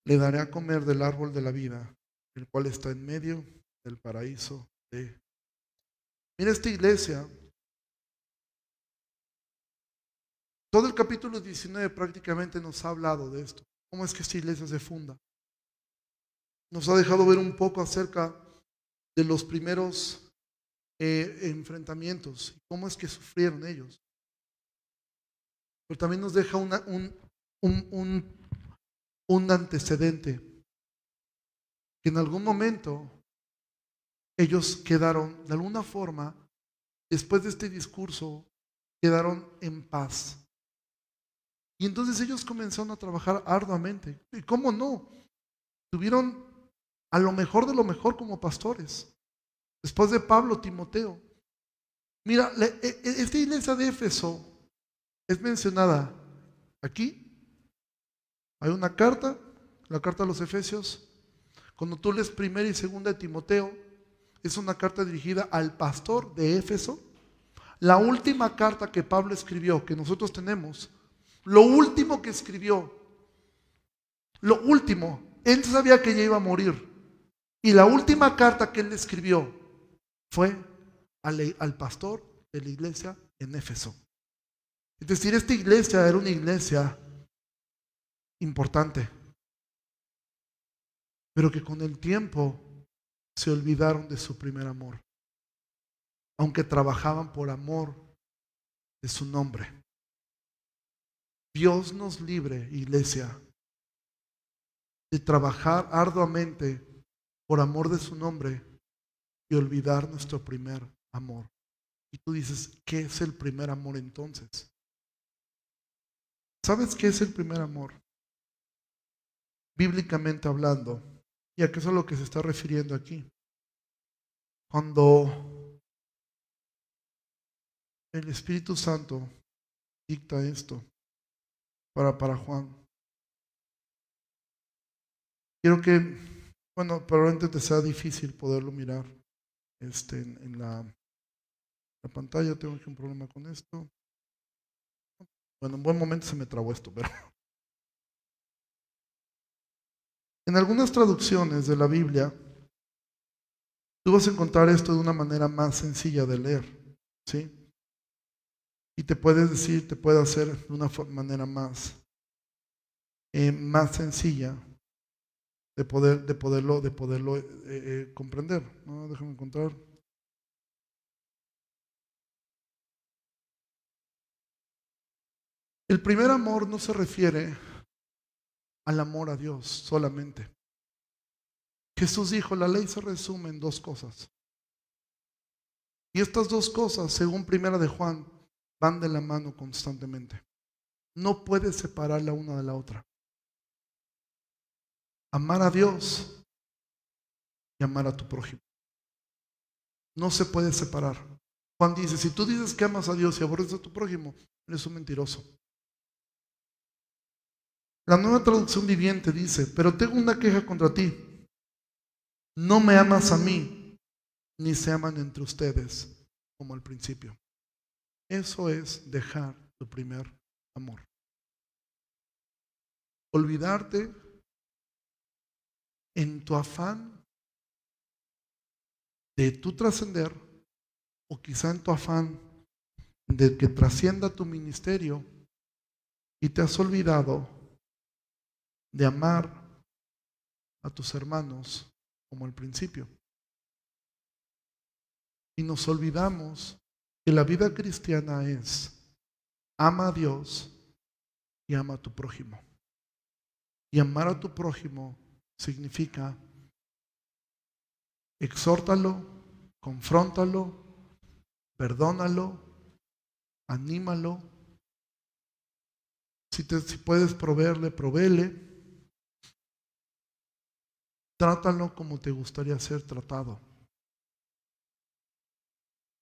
le daré a comer del árbol de la vida, el cual está en medio del paraíso de... Mira esta iglesia. Todo el capítulo 19 prácticamente nos ha hablado de esto cómo es que esta iglesia se funda. Nos ha dejado ver un poco acerca de los primeros eh, enfrentamientos y cómo es que sufrieron ellos. Pero también nos deja un, un, un antecedente, que en algún momento ellos quedaron, de alguna forma, después de este discurso, quedaron en paz. Y entonces ellos comenzaron a trabajar arduamente. ¿Y cómo no? Tuvieron a lo mejor de lo mejor como pastores. Después de Pablo, Timoteo. Mira, e, e, esta iglesia de Éfeso es mencionada aquí. Hay una carta, la carta a los Efesios. Cuando tú lees primera y segunda de Timoteo, es una carta dirigida al pastor de Éfeso. La última carta que Pablo escribió, que nosotros tenemos, lo último que escribió, lo último, él sabía que ya iba a morir. Y la última carta que él escribió fue al, al pastor de la iglesia en Éfeso. Es decir, esta iglesia era una iglesia importante, pero que con el tiempo se olvidaron de su primer amor, aunque trabajaban por amor de su nombre. Dios nos libre, iglesia, de trabajar arduamente por amor de su nombre y olvidar nuestro primer amor. Y tú dices, ¿qué es el primer amor entonces? ¿Sabes qué es el primer amor? Bíblicamente hablando, y a qué es a lo que se está refiriendo aquí. Cuando el Espíritu Santo dicta esto, para, para Juan. Quiero que, bueno, probablemente te sea difícil poderlo mirar este, en, la, la, pantalla. Tengo aquí un problema con esto. Bueno, en buen momento se me trabó esto, pero... En algunas traducciones de la Biblia, tú vas a encontrar esto de una manera más sencilla de leer. ¿sí? Y te puedes decir, te puede hacer de una manera más, eh, más sencilla de, poder, de poderlo, de poderlo eh, eh, comprender. ¿no? Déjame encontrar. El primer amor no se refiere al amor a Dios solamente. Jesús dijo, la ley se resume en dos cosas. Y estas dos cosas, según primera de Juan, van de la mano constantemente. No puedes separar la una de la otra. Amar a Dios y amar a tu prójimo. No se puede separar. Juan dice, si tú dices que amas a Dios y aborreces a tu prójimo, eres un mentiroso. La nueva traducción viviente dice, pero tengo una queja contra ti. No me amas a mí, ni se aman entre ustedes como al principio. Eso es dejar tu primer amor. Olvidarte en tu afán de tu trascender o quizá en tu afán de que trascienda tu ministerio y te has olvidado de amar a tus hermanos como al principio. Y nos olvidamos que la vida cristiana es ama a Dios y ama a tu prójimo. Y amar a tu prójimo significa exhórtalo, confróntalo, perdónalo, anímalo. Si, te, si puedes proveerle, proveele. Trátalo como te gustaría ser tratado.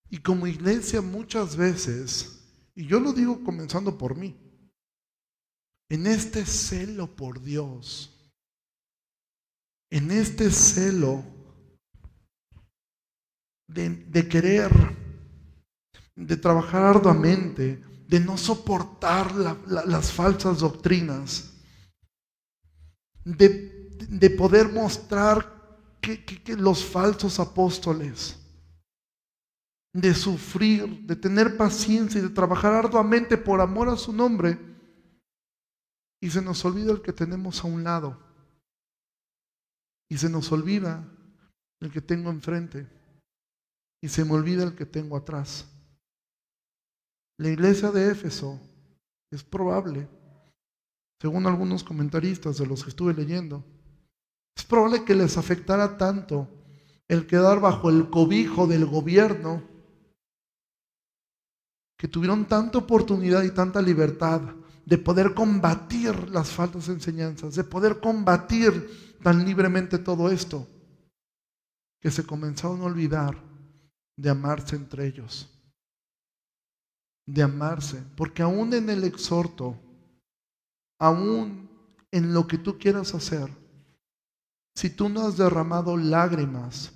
Y como iglesia muchas veces, y yo lo digo comenzando por mí, en este celo por Dios, en este celo de, querer, de trabajar arduamente, de no soportar las falsas doctrinas, de de poder mostrar que, los falsos apóstoles, de sufrir, de tener paciencia y de trabajar arduamente por amor a su nombre, y se nos olvida el que tenemos a un lado, y se nos olvida el que tengo enfrente, y se me olvida el que tengo atrás. La iglesia de Éfeso es probable, según algunos comentaristas de los que estuve leyendo, es probable que les afectara tanto el quedar bajo el cobijo del gobierno que tuvieron tanta oportunidad y tanta libertad de poder combatir las faltas enseñanzas, de poder combatir tan libremente todo esto, que se comenzaron a olvidar de amarse entre ellos, de amarse, porque aún en el exhorto, aún en lo que tú quieras hacer, si tú no has derramado lágrimas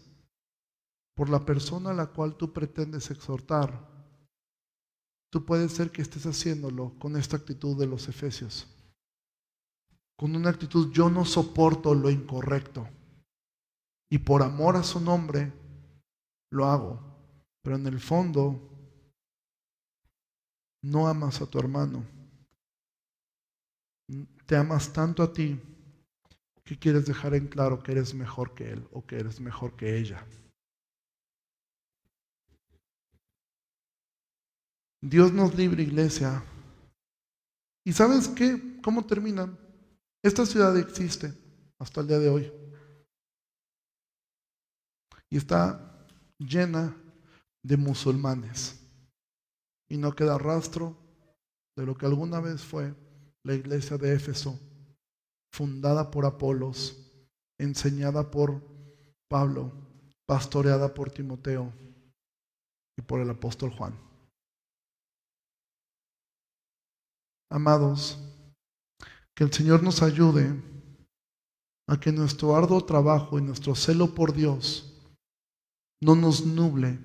por la persona a la cual tú pretendes exhortar, tú puedes ser que estés haciéndolo con esta actitud de los efesios. Con una actitud, yo no soporto lo incorrecto. Y por amor a su nombre, lo hago. Pero en el fondo, no amas a tu hermano. Te amas tanto a ti que quieres dejar en claro que eres mejor que él o que eres mejor que ella. Dios nos libre, iglesia. ¿Y sabes qué? ¿Cómo terminan? Esta ciudad existe hasta el día de hoy. Y está llena de musulmanes. Y no queda rastro de lo que alguna vez fue la iglesia de Éfeso fundada por Apolos, enseñada por Pablo, pastoreada por Timoteo y por el apóstol Juan. Amados, que el Señor nos ayude a que nuestro arduo trabajo y nuestro celo por Dios no nos nuble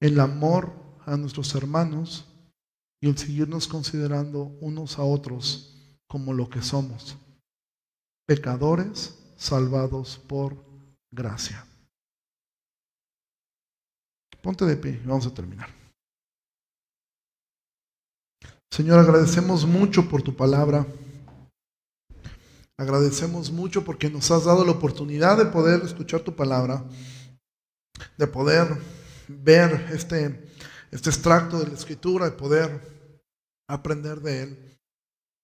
el amor a nuestros hermanos y el seguirnos considerando unos a otros como lo que somos pecadores salvados por gracia. Ponte de pie, vamos a terminar. Señor, agradecemos mucho por tu palabra. Agradecemos mucho porque nos has dado la oportunidad de poder escuchar tu palabra, de poder ver este, este extracto de la escritura, de poder aprender de él.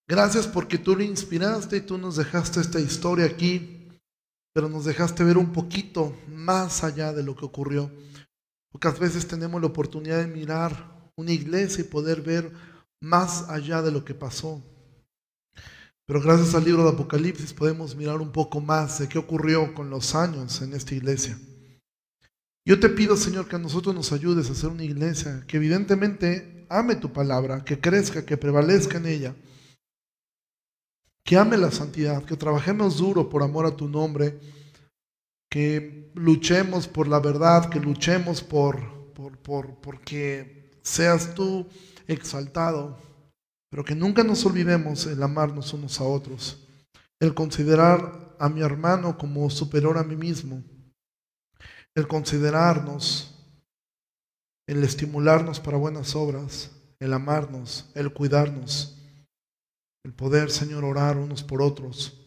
Gracias porque tú lo inspiraste y tú nos dejaste esta historia aquí, pero nos dejaste ver un poquito más allá de lo que ocurrió. Pocas veces tenemos la oportunidad de mirar una iglesia y poder ver más allá de lo que pasó. Pero gracias al libro de Apocalipsis podemos mirar un poco más de qué ocurrió con los años en esta iglesia. Yo te pido, Señor, que a nosotros nos ayudes a hacer una iglesia que evidentemente ame tu palabra, que crezca, que prevalezca en ella, que ame la santidad, que trabajemos duro por amor a tu nombre, que luchemos por la verdad, que luchemos por, por, por porque seas tú exaltado, pero que nunca nos olvidemos el amarnos unos a otros, el considerar a mi hermano como superior a mí mismo, el considerarnos, el estimularnos para buenas obras, el amarnos, el cuidarnos, el poder, Señor, orar unos por otros,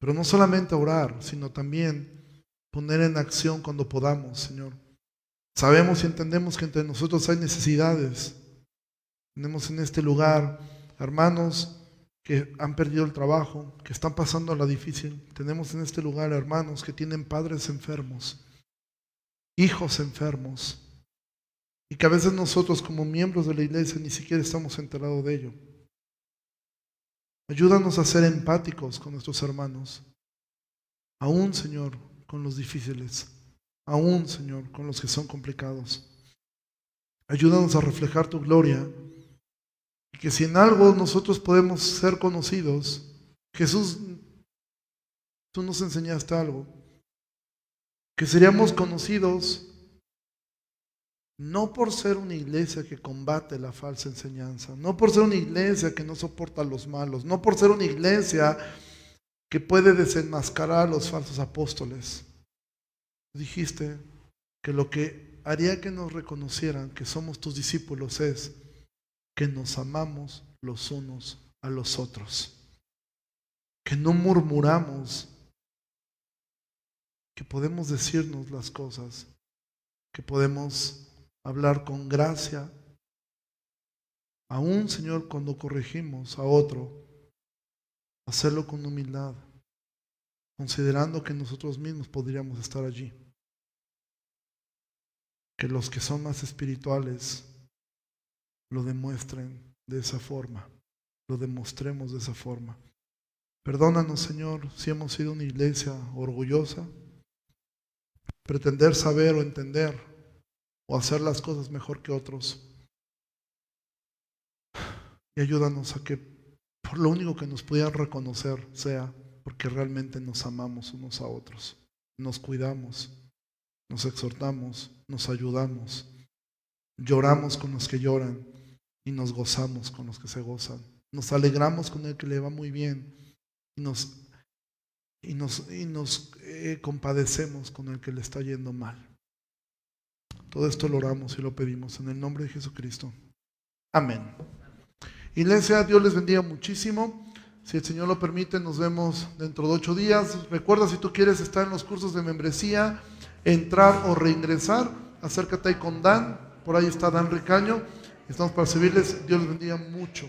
pero no solamente orar, sino también poner en acción cuando podamos, Señor. Sabemos y entendemos que entre nosotros hay necesidades, tenemos en este lugar hermanos que han perdido el trabajo, que están pasando la difícil. Tenemos en este lugar hermanos que tienen padres enfermos, hijos enfermos, y que a veces nosotros como miembros de la iglesia ni siquiera estamos enterados de ello. Ayúdanos a ser empáticos con nuestros hermanos, aún Señor, con los difíciles, aún Señor, con los que son complicados. Ayúdanos a reflejar tu gloria. Y que si en algo nosotros podemos ser conocidos, Jesús, tú nos enseñaste algo, que seríamos conocidos no por ser una iglesia que combate la falsa enseñanza, no por ser una iglesia que no soporta a los malos, no por ser una iglesia que puede desenmascarar a los falsos apóstoles. Dijiste que lo que haría que nos reconocieran que somos tus discípulos es que nos amamos los unos a los otros, que no murmuramos, que podemos decirnos las cosas, que podemos hablar con gracia, aún Señor cuando corregimos a otro, hacerlo con humildad, considerando que nosotros mismos podríamos estar allí. Que los que son más espirituales lo demuestren de esa forma, lo demostremos de esa forma. Perdónanos, Señor, si hemos sido una iglesia orgullosa, pretender saber o entender o hacer las cosas mejor que otros. Y ayúdanos a que por lo único que nos pudieran reconocer sea porque realmente nos amamos unos a otros, nos cuidamos, nos exhortamos, nos ayudamos, lloramos con los que lloran, y nos gozamos con los que se gozan. Nos alegramos con el que le va muy bien y nos, y nos, y nos eh, compadecemos con el que le está yendo mal. Todo esto lo oramos y lo pedimos en el nombre de Jesucristo. Amén. Iglesia, Dios les bendiga muchísimo. Si el Señor lo permite, nos vemos dentro de ocho días. Recuerda, si tú quieres estar en los cursos de membresía, entrar o reingresar, acércate ahí con Dan. Por ahí está Dan Ricaño. Estamos para servirles. Dios les bendiga mucho.